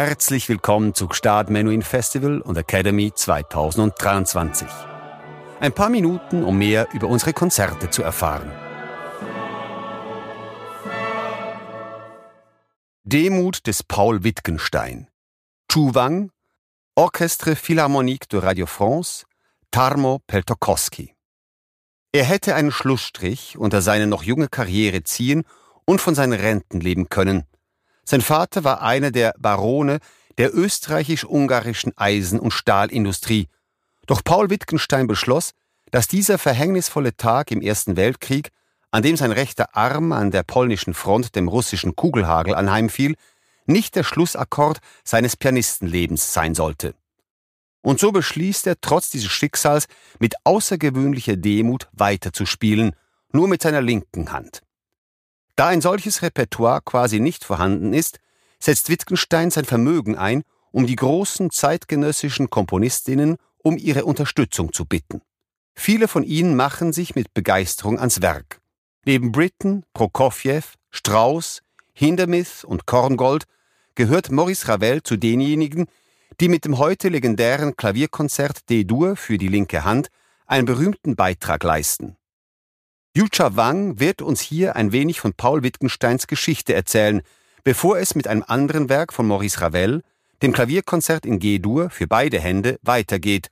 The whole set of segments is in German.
Herzlich willkommen zu Gstaad Menuhin Festival und Academy 2023. Ein paar Minuten, um mehr über unsere Konzerte zu erfahren. Demut des Paul Wittgenstein. Chu Wang, Orchestre Philharmonique de Radio France, Tarmo Peltokoski. Er hätte einen Schlussstrich unter seine noch junge Karriere ziehen und von seinen Renten leben können. Sein Vater war einer der Barone der österreichisch-ungarischen Eisen- und Stahlindustrie. Doch Paul Wittgenstein beschloss, dass dieser verhängnisvolle Tag im Ersten Weltkrieg, an dem sein rechter Arm an der polnischen Front dem russischen Kugelhagel anheimfiel, nicht der Schlussakkord seines Pianistenlebens sein sollte. Und so beschließt er, trotz dieses Schicksals mit außergewöhnlicher Demut weiterzuspielen, nur mit seiner linken Hand. Da ein solches Repertoire quasi nicht vorhanden ist, setzt Wittgenstein sein Vermögen ein, um die großen zeitgenössischen Komponistinnen um ihre Unterstützung zu bitten. Viele von ihnen machen sich mit Begeisterung ans Werk. Neben Britten, Prokofjew, Strauss, Hindemith und Korngold gehört Maurice Ravel zu denjenigen, die mit dem heute legendären Klavierkonzert D-Dur für die linke Hand einen berühmten Beitrag leisten. Yucha Wang wird uns hier ein wenig von Paul Wittgensteins Geschichte erzählen, bevor es mit einem anderen Werk von Maurice Ravel, dem Klavierkonzert in G-Dur für beide Hände, weitergeht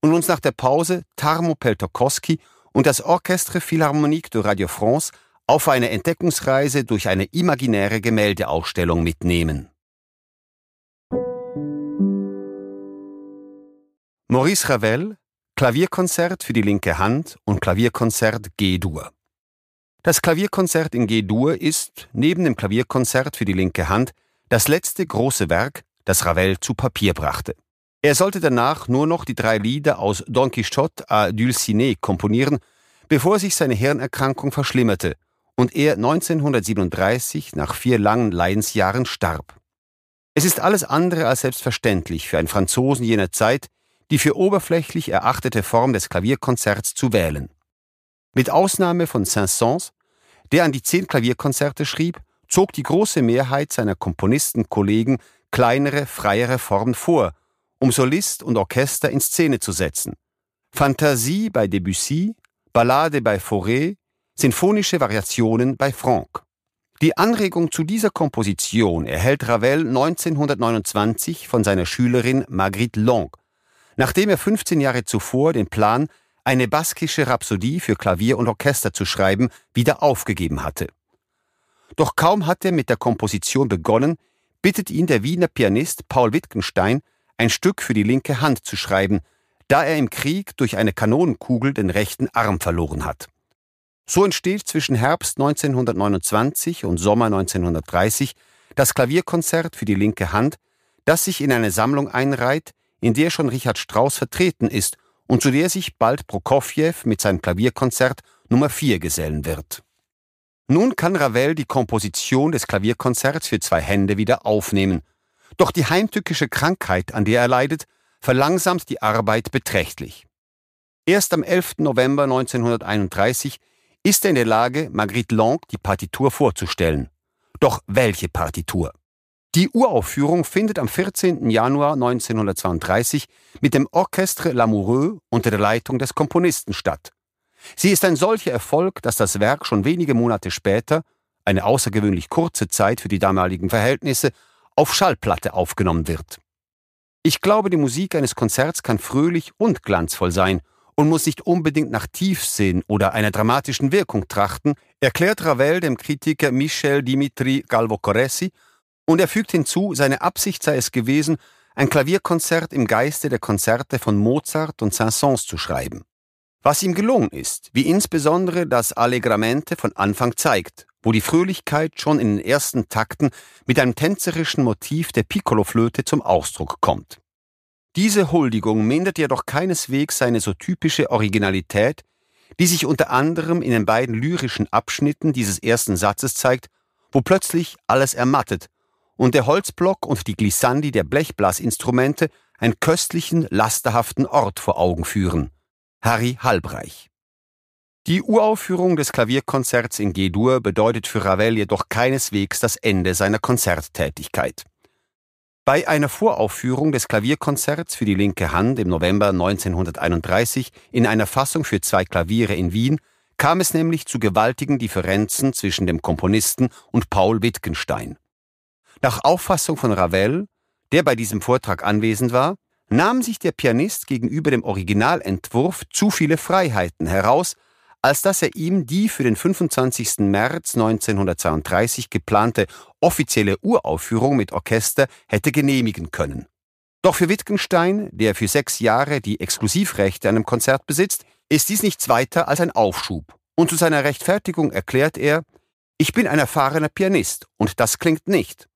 und uns nach der Pause Tarmo Peltokoski und das Orchestre Philharmonique de Radio France auf eine Entdeckungsreise durch eine imaginäre Gemäldeausstellung mitnehmen. Maurice Ravel, Klavierkonzert für die linke Hand und Klavierkonzert G-Dur. Das Klavierkonzert in G-Dur ist, neben dem Klavierkonzert für die linke Hand, das letzte große Werk, das Ravel zu Papier brachte. Er sollte danach nur noch die drei Lieder aus Don Quixote à Dulcinea komponieren, bevor sich seine Hirnerkrankung verschlimmerte und er 1937 nach vier langen Leidensjahren starb. Es ist alles andere als selbstverständlich für einen Franzosen jener Zeit, die für oberflächlich erachtete Form des Klavierkonzerts zu wählen. Mit Ausnahme von Saint-Saëns, der an die zehn Klavierkonzerte schrieb, zog die große Mehrheit seiner Komponistenkollegen kleinere, freiere Formen vor, um Solist und Orchester in Szene zu setzen. Fantasie bei Debussy, Ballade bei Fauré, sinfonische Variationen bei Franck. Die Anregung zu dieser Komposition erhält Ravel 1929 von seiner Schülerin Marguerite Long, nachdem er 15 Jahre zuvor den Plan, eine baskische Rhapsodie für Klavier und Orchester zu schreiben, wieder aufgegeben hatte. Doch kaum hat er mit der Komposition begonnen, bittet ihn der Wiener Pianist Paul Wittgenstein, ein Stück für die linke Hand zu schreiben, da er im Krieg durch eine Kanonenkugel den rechten Arm verloren hat. So entsteht zwischen Herbst 1929 und Sommer 1930 das Klavierkonzert für die linke Hand, das sich in eine Sammlung einreiht, in der schon Richard Strauss vertreten ist und zu der sich bald Prokofjew mit seinem Klavierkonzert Nummer 4 gesellen wird. Nun kann Ravel die Komposition des Klavierkonzerts für zwei Hände wieder aufnehmen. Doch die heimtückische Krankheit, an der er leidet, verlangsamt die Arbeit beträchtlich. Erst am 11. November 1931 ist er in der Lage, Marguerite Long die Partitur vorzustellen. Doch welche Partitur? Die Uraufführung findet am 14. Januar 1932 mit dem Orchestre Lamoureux unter der Leitung des Komponisten statt. Sie ist ein solcher Erfolg, dass das Werk schon wenige Monate später, eine außergewöhnlich kurze Zeit für die damaligen Verhältnisse, auf Schallplatte aufgenommen wird. Ich glaube, die Musik eines Konzerts kann fröhlich und glanzvoll sein und muss nicht unbedingt nach Tiefsinn oder einer dramatischen Wirkung trachten, erklärt Ravel dem Kritiker Michel Dimitri Galvocoresi und er fügt hinzu, seine Absicht sei es gewesen, ein Klavierkonzert im Geiste der Konzerte von Mozart und Saint-Saëns zu schreiben. Was ihm gelungen ist, wie insbesondere das Allegramente von Anfang zeigt, wo die Fröhlichkeit schon in den ersten Takten mit einem tänzerischen Motiv der Piccoloflöte zum Ausdruck kommt. Diese Huldigung mindert jedoch keineswegs seine so typische Originalität, die sich unter anderem in den beiden lyrischen Abschnitten dieses ersten Satzes zeigt, wo plötzlich alles ermattet und der Holzblock und die Glissandi der Blechblasinstrumente einen köstlichen, lasterhaften Ort vor Augen führen. Harry Halbreich. Die Uraufführung des Klavierkonzerts in G-Dur bedeutet für Ravel jedoch keineswegs das Ende seiner Konzerttätigkeit. Bei einer Voraufführung des Klavierkonzerts für die linke Hand im November 1931 in einer Fassung für zwei Klaviere in Wien kam es nämlich zu gewaltigen Differenzen zwischen dem Komponisten und Paul Wittgenstein. Nach Auffassung von Ravel, der bei diesem Vortrag anwesend war, nahm sich der Pianist gegenüber dem Originalentwurf zu viele Freiheiten heraus, als dass er ihm die für den 25. März 1932 geplante offizielle Uraufführung mit Orchester hätte genehmigen können. Doch für Wittgenstein, der für sechs Jahre die Exklusivrechte an einem Konzert besitzt, ist dies nichts weiter als ein Aufschub. Und zu seiner Rechtfertigung erklärt er, ich bin ein erfahrener Pianist und das klingt nicht.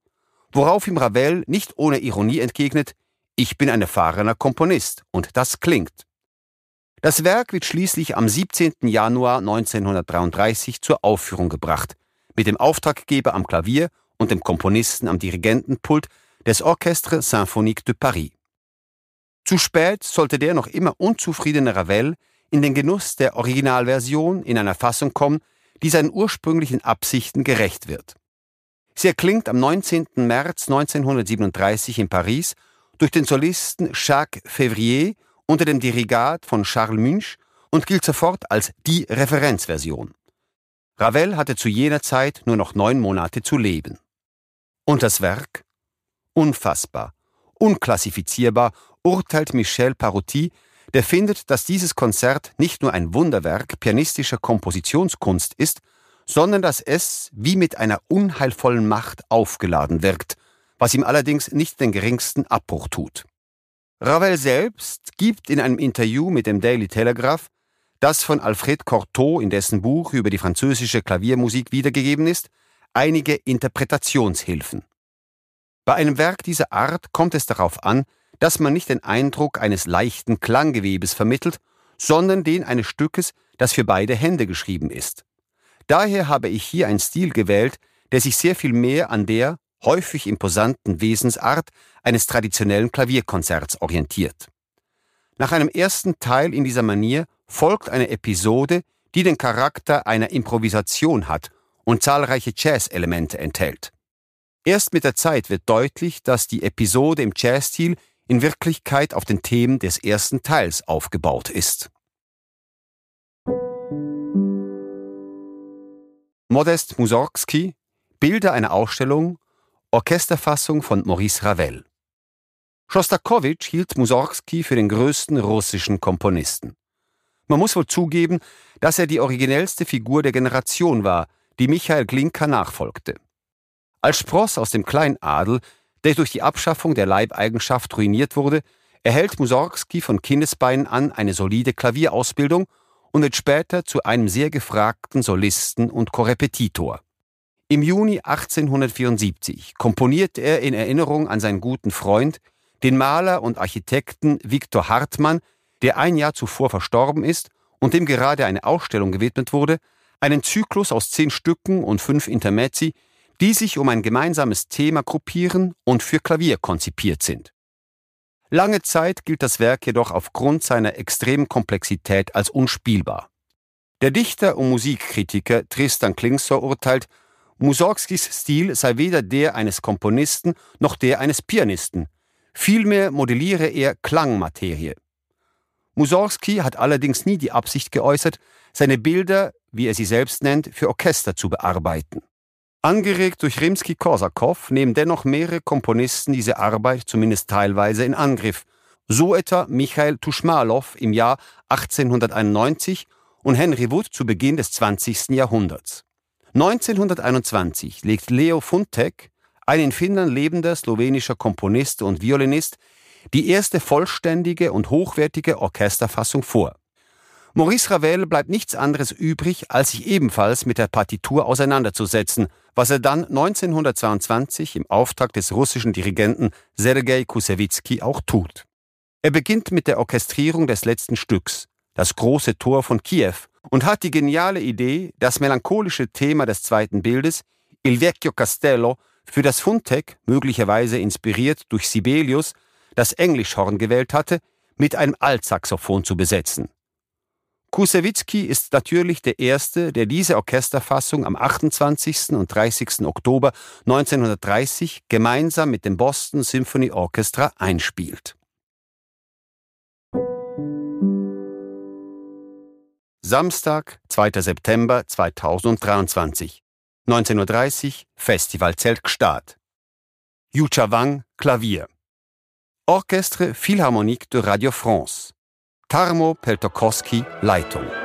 Worauf ihm Ravel nicht ohne Ironie entgegnet, ich bin ein erfahrener Komponist und das klingt. Das Werk wird schließlich am 17. Januar 1933 zur Aufführung gebracht, mit dem Auftraggeber am Klavier und dem Komponisten am Dirigentenpult des Orchestre Symphonique de Paris. Zu spät sollte der noch immer unzufriedene Ravel in den Genuss der Originalversion in einer Fassung kommen, die seinen ursprünglichen Absichten gerecht wird. Sie erklingt am 19. März 1937 in Paris durch den Solisten Jacques Février unter dem Dirigat von Charles Münch und gilt sofort als die Referenzversion. Ravel hatte zu jener Zeit nur noch neun Monate zu leben. Und das Werk? Unfassbar, unklassifizierbar urteilt Michel Parouti, der findet, dass dieses Konzert nicht nur ein Wunderwerk pianistischer Kompositionskunst ist, sondern dass es wie mit einer unheilvollen Macht aufgeladen wirkt, was ihm allerdings nicht den geringsten Abbruch tut. Ravel selbst gibt in einem Interview mit dem Daily Telegraph, das von Alfred Cortot in dessen Buch über die französische Klaviermusik wiedergegeben ist, einige Interpretationshilfen. Bei einem Werk dieser Art kommt es darauf an, dass man nicht den Eindruck eines leichten Klanggewebes vermittelt, sondern den eines Stückes, das für beide Hände geschrieben ist. Daher habe ich hier einen Stil gewählt, der sich sehr viel mehr an der häufig imposanten Wesensart eines traditionellen Klavierkonzerts orientiert. Nach einem ersten Teil in dieser Manier folgt eine Episode, die den Charakter einer Improvisation hat und zahlreiche Jazz-Elemente enthält. Erst mit der Zeit wird deutlich, dass die Episode im Jazzstil in Wirklichkeit auf den Themen des ersten Teils aufgebaut ist. Modest Mussorgsky Bilder einer Ausstellung Orchesterfassung von Maurice Ravel. Schostakowitsch hielt Mussorgsky für den größten russischen Komponisten. Man muss wohl zugeben, dass er die originellste Figur der Generation war, die Michael Glinka nachfolgte. Als Spross aus dem Kleinadel, der durch die Abschaffung der Leibeigenschaft ruiniert wurde, erhält Mussorgsky von Kindesbeinen an eine solide Klavierausbildung und wird später zu einem sehr gefragten Solisten und Korrepetitor. Im Juni 1874 komponierte er in Erinnerung an seinen guten Freund, den Maler und Architekten Viktor Hartmann, der ein Jahr zuvor verstorben ist und dem gerade eine Ausstellung gewidmet wurde, einen Zyklus aus zehn Stücken und fünf Intermezzi, die sich um ein gemeinsames Thema gruppieren und für Klavier konzipiert sind. Lange Zeit gilt das Werk jedoch aufgrund seiner extremen Komplexität als unspielbar. Der Dichter und Musikkritiker Tristan Klingsor urteilt, Mussorgskis Stil sei weder der eines Komponisten noch der eines Pianisten. Vielmehr modelliere er Klangmaterie. Mussorgsky hat allerdings nie die Absicht geäußert, seine Bilder, wie er sie selbst nennt, für Orchester zu bearbeiten. Angeregt durch Rimsky-Korsakow nehmen dennoch mehrere Komponisten diese Arbeit zumindest teilweise in Angriff, so etwa Michael Tuschmalow im Jahr 1891 und Henry Wood zu Beginn des 20. Jahrhunderts. 1921 legt Leo Funtek, ein in Finnland lebender slowenischer Komponist und Violinist, die erste vollständige und hochwertige Orchesterfassung vor. Maurice Ravel bleibt nichts anderes übrig, als sich ebenfalls mit der Partitur auseinanderzusetzen, was er dann 1922 im Auftrag des russischen Dirigenten Sergei Kusewitsky auch tut. Er beginnt mit der Orchestrierung des letzten Stücks, das große Tor von Kiew, und hat die geniale Idee, das melancholische Thema des zweiten Bildes, Il Vecchio Castello, für das Funtek, möglicherweise inspiriert durch Sibelius, das Englischhorn gewählt hatte, mit einem Altsaxophon zu besetzen. Kusewitzki ist natürlich der Erste, der diese Orchesterfassung am 28. und 30. Oktober 1930 gemeinsam mit dem Boston Symphony Orchestra einspielt. Samstag, 2. September 2023. 19.30 Uhr, Festivalzelt Gstaad. Yucha Wang, Klavier. Orchestre Philharmonique de Radio France. Tarmo Peltokoski, Leitung.